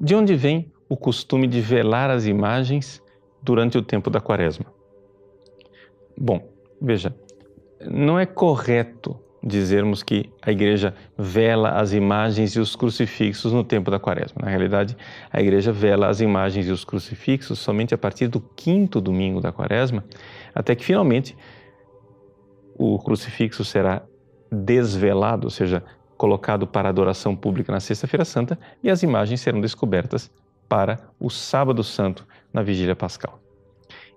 De onde vem o costume de velar as imagens durante o tempo da quaresma? Bom, veja, não é correto dizermos que a igreja vela as imagens e os crucifixos no tempo da quaresma. Na realidade, a igreja vela as imagens e os crucifixos somente a partir do quinto domingo da quaresma, até que finalmente o crucifixo será desvelado, ou seja, colocado para adoração pública na Sexta-feira Santa e as imagens serão descobertas para o Sábado Santo na Vigília Pascal.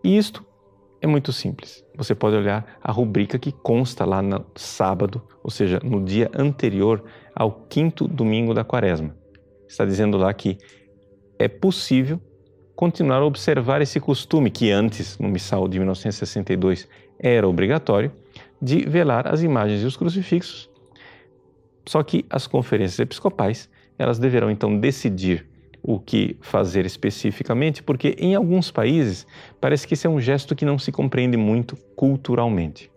E isto é muito simples. Você pode olhar a rubrica que consta lá no sábado, ou seja, no dia anterior ao quinto domingo da quaresma. Está dizendo lá que é possível continuar a observar esse costume que antes, no missal de 1962, era obrigatório, de velar as imagens e os crucifixos. Só que as conferências episcopais, elas deverão então decidir o que fazer especificamente, porque em alguns países parece que esse é um gesto que não se compreende muito culturalmente.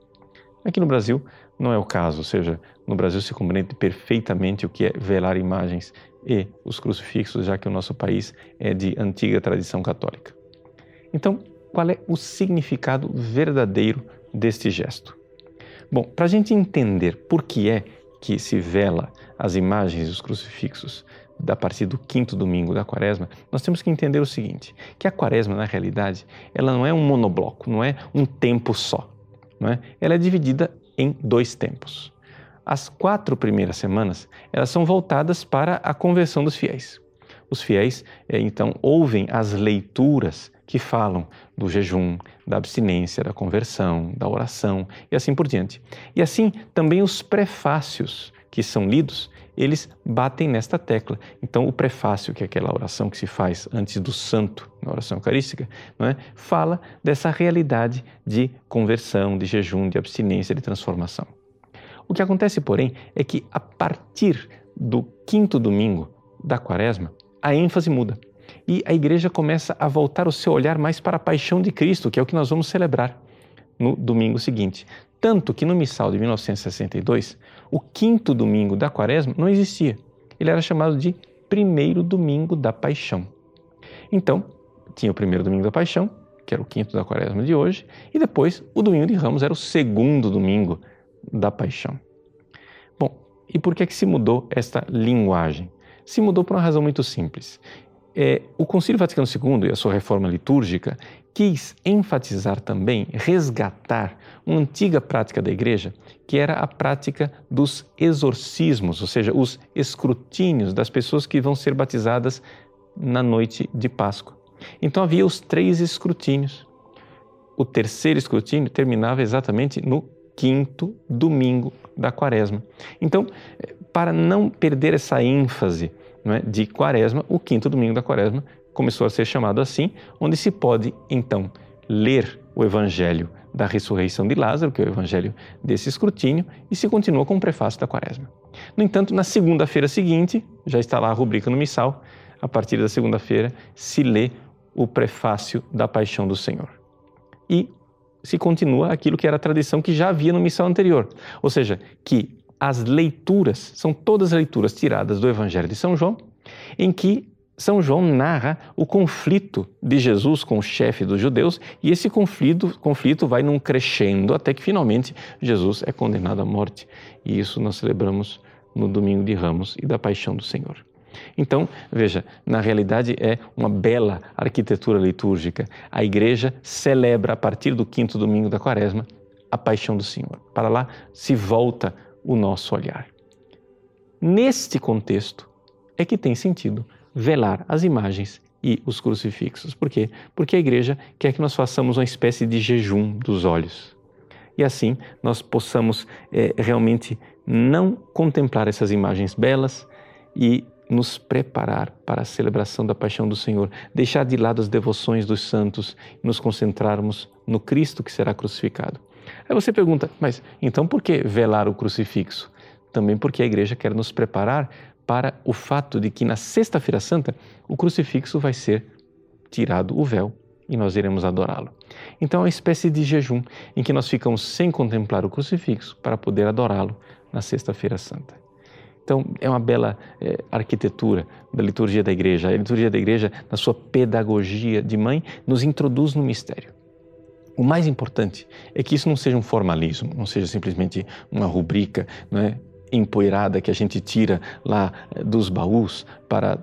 Aqui no Brasil não é o caso, ou seja, no Brasil se compreende perfeitamente o que é velar imagens e os crucifixos, já que o nosso país é de antiga tradição católica. Então, qual é o significado verdadeiro deste gesto? Bom, para a gente entender por que é que se vela as imagens e os crucifixos, da partir do quinto domingo da quaresma, nós temos que entender o seguinte, que a quaresma, na realidade, ela não é um monobloco, não é um tempo só. Não é? Ela é dividida em dois tempos. As quatro primeiras semanas, elas são voltadas para a conversão dos fiéis. Os fiéis, eh, então, ouvem as leituras que falam do jejum, da abstinência, da conversão, da oração e assim por diante. E assim também os prefácios que são lidos, eles batem nesta tecla. Então, o prefácio, que é aquela oração que se faz antes do santo, na oração eucarística, é? fala dessa realidade de conversão, de jejum, de abstinência, de transformação. O que acontece, porém, é que a partir do quinto domingo da quaresma, a ênfase muda. E a igreja começa a voltar o seu olhar mais para a paixão de Cristo, que é o que nós vamos celebrar no domingo seguinte. Tanto que no missal de 1962, o quinto domingo da quaresma não existia. Ele era chamado de primeiro domingo da paixão. Então, tinha o primeiro domingo da paixão, que era o quinto da quaresma de hoje, e depois o domingo de ramos era o segundo domingo da paixão. Bom, e por que, é que se mudou esta linguagem? Se mudou por uma razão muito simples. É, o Concílio Vaticano II e a sua reforma litúrgica quis enfatizar também, resgatar uma antiga prática da igreja, que era a prática dos exorcismos, ou seja, os escrutínios das pessoas que vão ser batizadas na noite de Páscoa. Então havia os três escrutínios. O terceiro escrutínio terminava exatamente no quinto domingo da quaresma. Então, para não perder essa ênfase é, de quaresma, o quinto domingo da quaresma começou a ser chamado assim, onde se pode então ler o evangelho da ressurreição de Lázaro, que é o evangelho desse escrutínio, e se continua com o prefácio da quaresma. No entanto, na segunda-feira seguinte, já está lá a rubrica no missal, a partir da segunda-feira se lê o prefácio da paixão do Senhor. E se continua aquilo que era a tradição que já havia no missal anterior, ou seja, que as leituras são todas leituras tiradas do Evangelho de São João, em que São João narra o conflito de Jesus com o chefe dos judeus e esse conflito, conflito vai num crescendo até que finalmente Jesus é condenado à morte. E isso nós celebramos no domingo de Ramos e da Paixão do Senhor. Então, veja, na realidade é uma bela arquitetura litúrgica. A igreja celebra a partir do quinto domingo da quaresma a paixão do Senhor. Para lá se volta o nosso olhar. Neste contexto é que tem sentido velar as imagens e os crucifixos. Por quê? Porque a igreja quer que nós façamos uma espécie de jejum dos olhos. E assim nós possamos é, realmente não contemplar essas imagens belas e nos preparar para a celebração da paixão do Senhor, deixar de lado as devoções dos santos e nos concentrarmos no Cristo que será crucificado. Aí você pergunta, mas então por que velar o crucifixo? Também porque a igreja quer nos preparar para o fato de que na Sexta-feira Santa o crucifixo vai ser tirado o véu e nós iremos adorá-lo. Então é uma espécie de jejum em que nós ficamos sem contemplar o crucifixo para poder adorá-lo na Sexta-feira Santa. Então, é uma bela é, arquitetura da liturgia da igreja. A liturgia da igreja, na sua pedagogia de mãe, nos introduz no mistério. O mais importante é que isso não seja um formalismo, não seja simplesmente uma rubrica não é, empoeirada que a gente tira lá é, dos baús para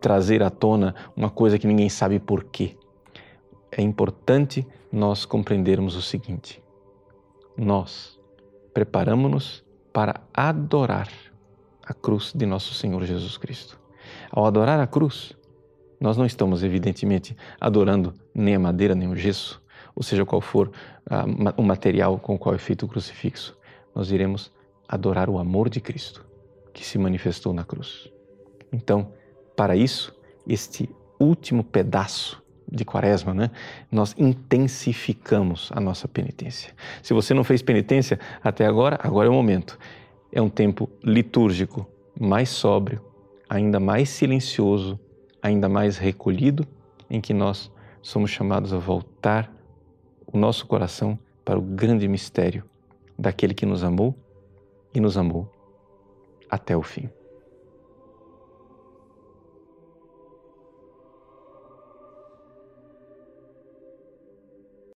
trazer à tona uma coisa que ninguém sabe por quê. É importante nós compreendermos o seguinte: nós preparamos-nos para adorar a cruz de nosso Senhor Jesus Cristo. Ao adorar a cruz, nós não estamos, evidentemente, adorando nem a madeira nem o gesso, ou seja, qual for o material com o qual é feito o crucifixo. Nós iremos adorar o amor de Cristo que se manifestou na cruz. Então, para isso, este último pedaço de quaresma, né? nós intensificamos a nossa penitência. Se você não fez penitência até agora, agora é o momento. É um tempo litúrgico mais sóbrio, ainda mais silencioso, ainda mais recolhido, em que nós somos chamados a voltar o nosso coração para o grande mistério daquele que nos amou e nos amou até o fim.